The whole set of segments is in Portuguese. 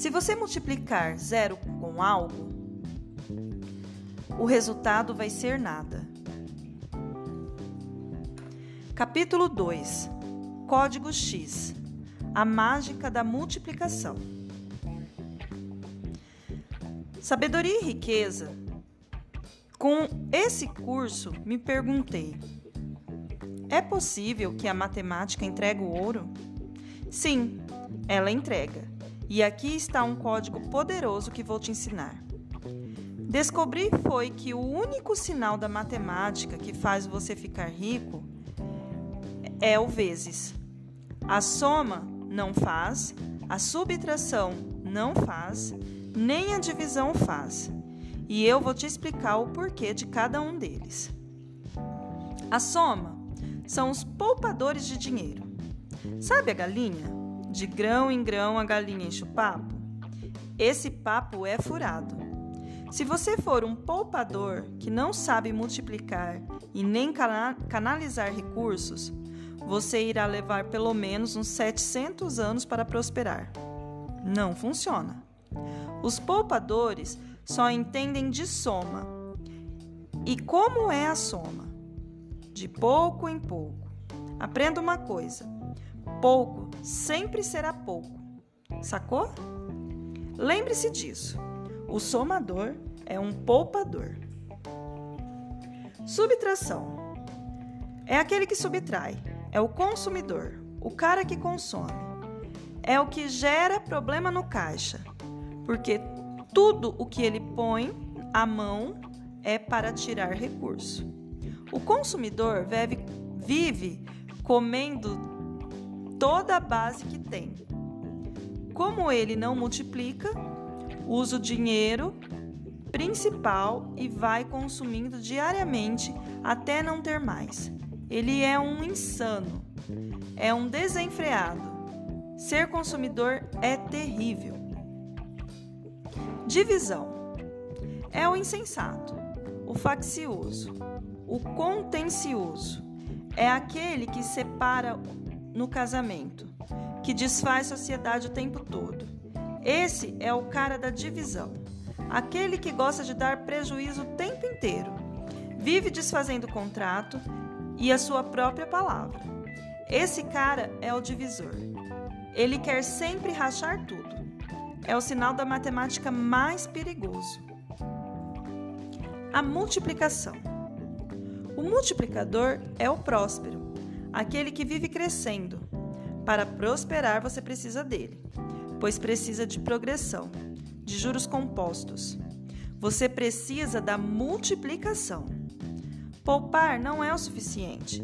Se você multiplicar zero com algo, o resultado vai ser nada. Capítulo 2 Código X A mágica da multiplicação. Sabedoria e riqueza. Com esse curso, me perguntei: é possível que a matemática entregue o ouro? Sim, ela entrega. E aqui está um código poderoso que vou te ensinar. Descobri foi que o único sinal da matemática que faz você ficar rico é o vezes. A soma não faz, a subtração não faz, nem a divisão faz. E eu vou te explicar o porquê de cada um deles. A soma são os poupadores de dinheiro. Sabe a galinha? De grão em grão a galinha enche o papo. Esse papo é furado. Se você for um poupador que não sabe multiplicar e nem canalizar recursos, você irá levar pelo menos uns 700 anos para prosperar. Não funciona. Os poupadores só entendem de soma. E como é a soma? De pouco em pouco. Aprenda uma coisa: Pouco sempre será pouco. Sacou? Lembre-se disso. O somador é um poupador. Subtração é aquele que subtrai, é o consumidor, o cara que consome. É o que gera problema no caixa, porque tudo o que ele põe à mão é para tirar recurso. O consumidor vive, comendo toda a base que tem. Como ele não multiplica, usa o dinheiro principal e vai consumindo diariamente até não ter mais. Ele é um insano, é um desenfreado. Ser consumidor é terrível. Divisão é o insensato, o faccioso, o contencioso. É aquele que separa no casamento, que desfaz sociedade o tempo todo. Esse é o cara da divisão, aquele que gosta de dar prejuízo o tempo inteiro, vive desfazendo o contrato e a sua própria palavra. Esse cara é o divisor. Ele quer sempre rachar tudo. É o sinal da matemática mais perigoso. A multiplicação. O multiplicador é o próspero aquele que vive crescendo. Para prosperar, você precisa dele, pois precisa de progressão, de juros compostos. Você precisa da multiplicação. Poupar não é o suficiente,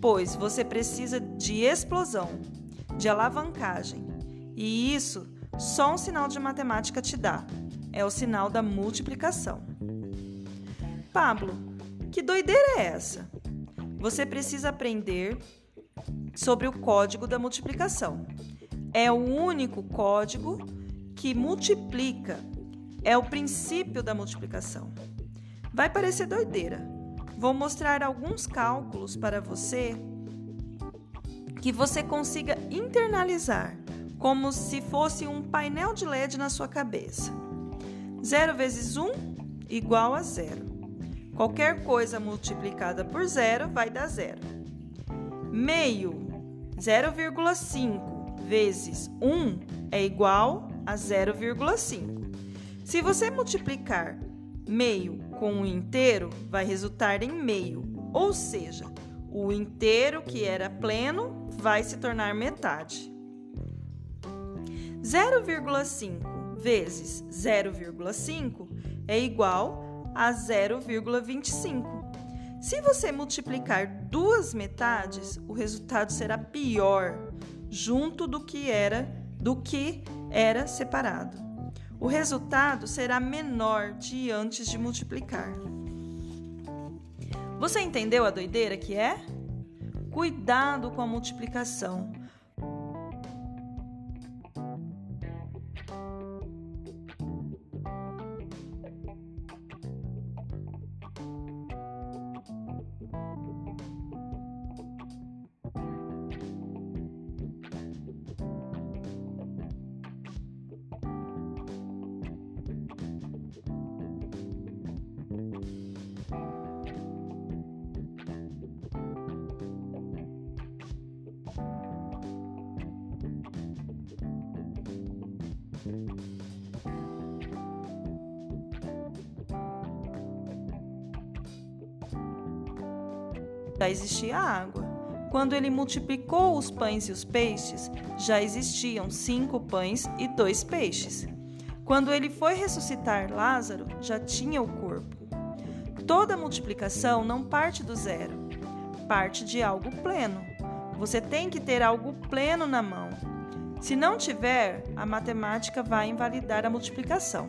pois você precisa de explosão, de alavancagem. E isso só um sinal de matemática te dá. É o sinal da multiplicação. Pablo, que doideira é essa? Você precisa aprender sobre o código da multiplicação. É o único código que multiplica, é o princípio da multiplicação. Vai parecer doideira. Vou mostrar alguns cálculos para você que você consiga internalizar, como se fosse um painel de LED na sua cabeça. 0 vezes 1 igual a zero. Qualquer coisa multiplicada por zero vai dar zero. Meio 0,5 vezes 1 é igual a 0,5. Se você multiplicar meio com um inteiro, vai resultar em meio, ou seja, o inteiro que era pleno vai se tornar metade. 0,5 vezes 0,5 é igual a 0,25. Se você multiplicar duas metades, o resultado será pior, junto do que era do que era separado. O resultado será menor de antes de multiplicar. Você entendeu a doideira que é? Cuidado com a multiplicação. Já existia água. Quando ele multiplicou os pães e os peixes, já existiam cinco pães e dois peixes. Quando ele foi ressuscitar Lázaro, já tinha o corpo. Toda multiplicação não parte do zero, parte de algo pleno. Você tem que ter algo pleno na mão. Se não tiver, a matemática vai invalidar a multiplicação.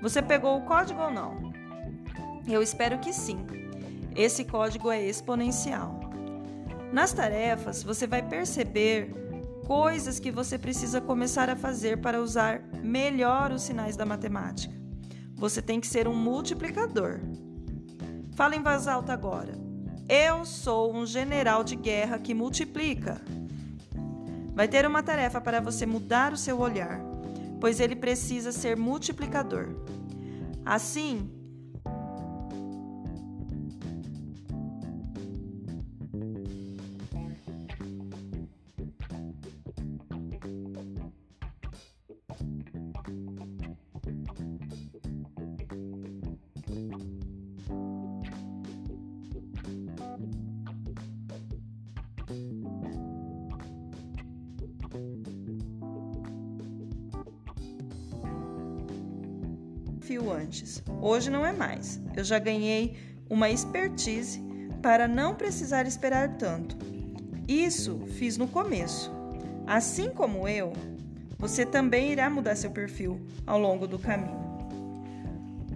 Você pegou o código ou não? Eu espero que sim. Esse código é exponencial. Nas tarefas, você vai perceber coisas que você precisa começar a fazer para usar melhor os sinais da matemática. Você tem que ser um multiplicador. Fala em voz alta agora. Eu sou um general de guerra que multiplica. Vai ter uma tarefa para você mudar o seu olhar, pois ele precisa ser multiplicador. Assim, fio antes. Hoje não é mais. Eu já ganhei uma expertise para não precisar esperar tanto. Isso fiz no começo. Assim como eu, você também irá mudar seu perfil ao longo do caminho.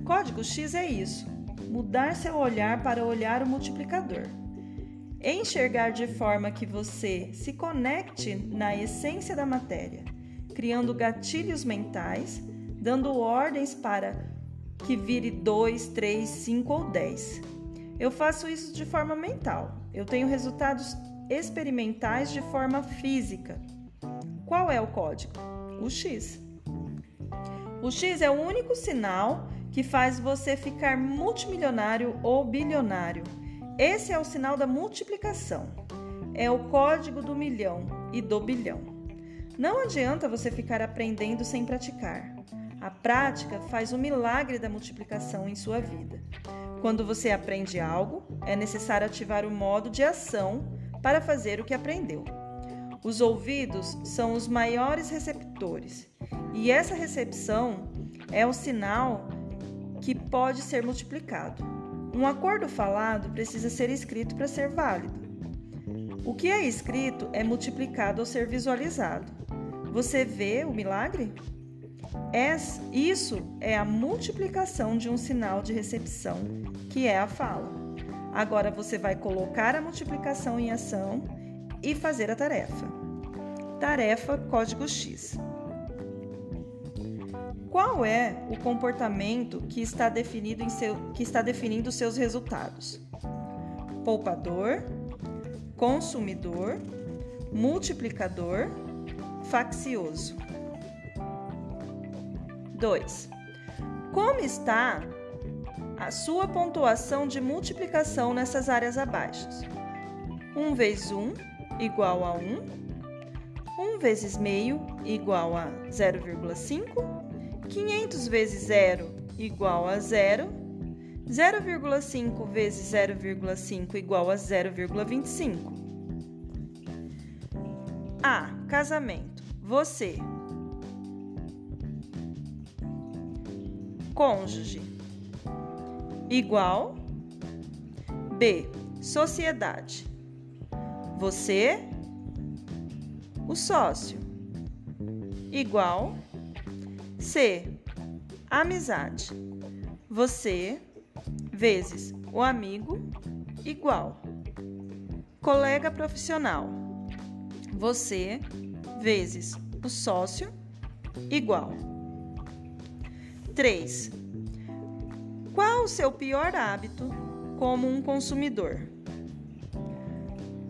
Código X é isso: mudar seu olhar para olhar o multiplicador. Enxergar de forma que você se conecte na essência da matéria, criando gatilhos mentais dando ordens para que vire 2, 3, 5 ou 10. Eu faço isso de forma mental. Eu tenho resultados experimentais de forma física. Qual é o código? O X. O X é o único sinal que faz você ficar multimilionário ou bilionário. Esse é o sinal da multiplicação. É o código do milhão e do bilhão. Não adianta você ficar aprendendo sem praticar. A prática faz o milagre da multiplicação em sua vida. Quando você aprende algo, é necessário ativar o modo de ação para fazer o que aprendeu. Os ouvidos são os maiores receptores, e essa recepção é o sinal que pode ser multiplicado. Um acordo falado precisa ser escrito para ser válido. O que é escrito é multiplicado ao ser visualizado. Você vê o milagre? Isso é a multiplicação de um sinal de recepção, que é a fala. Agora você vai colocar a multiplicação em ação e fazer a tarefa. Tarefa código X. Qual é o comportamento que está, definido em seu, que está definindo seus resultados? Poupador, consumidor, multiplicador, faccioso. 2. Como está a sua pontuação de multiplicação nessas áreas abaixo? 1 vezes 1 igual a 1. 1 vezes meio igual a 0,5. 500 vezes 0 igual a 0. 0,5 vezes 0,5 igual a 0,25. A. Casamento. Você cônjuge. Igual. B. Sociedade. Você. O sócio. Igual. C. Amizade. Você. Vezes o amigo. Igual. Colega profissional. Você. Vezes o sócio. Igual 3. Qual o seu pior hábito como um consumidor?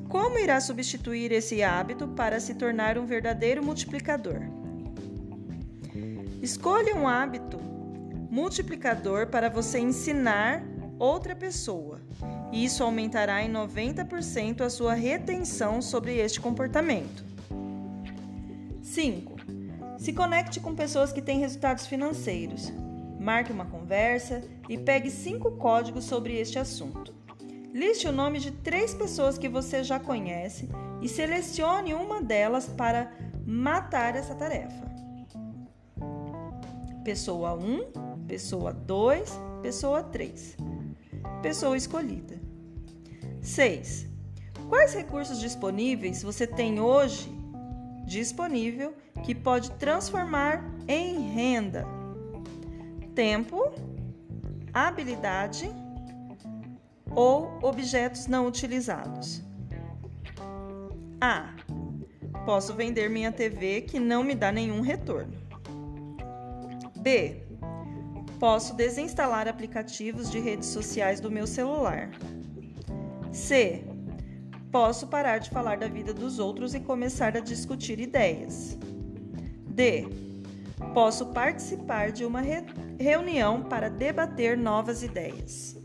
Como irá substituir esse hábito para se tornar um verdadeiro multiplicador? Escolha um hábito multiplicador para você ensinar outra pessoa. Isso aumentará em 90% a sua retenção sobre este comportamento. 5. Se conecte com pessoas que têm resultados financeiros. Marque uma conversa e pegue cinco códigos sobre este assunto. Liste o nome de três pessoas que você já conhece e selecione uma delas para matar essa tarefa. Pessoa 1, pessoa 2, pessoa 3. Pessoa escolhida. 6. Quais recursos disponíveis você tem hoje disponível que pode transformar em renda? Tempo, habilidade ou objetos não utilizados. A. Posso vender minha TV que não me dá nenhum retorno. B. Posso desinstalar aplicativos de redes sociais do meu celular. C. Posso parar de falar da vida dos outros e começar a discutir ideias. D. Posso participar de uma re reunião para debater novas ideias.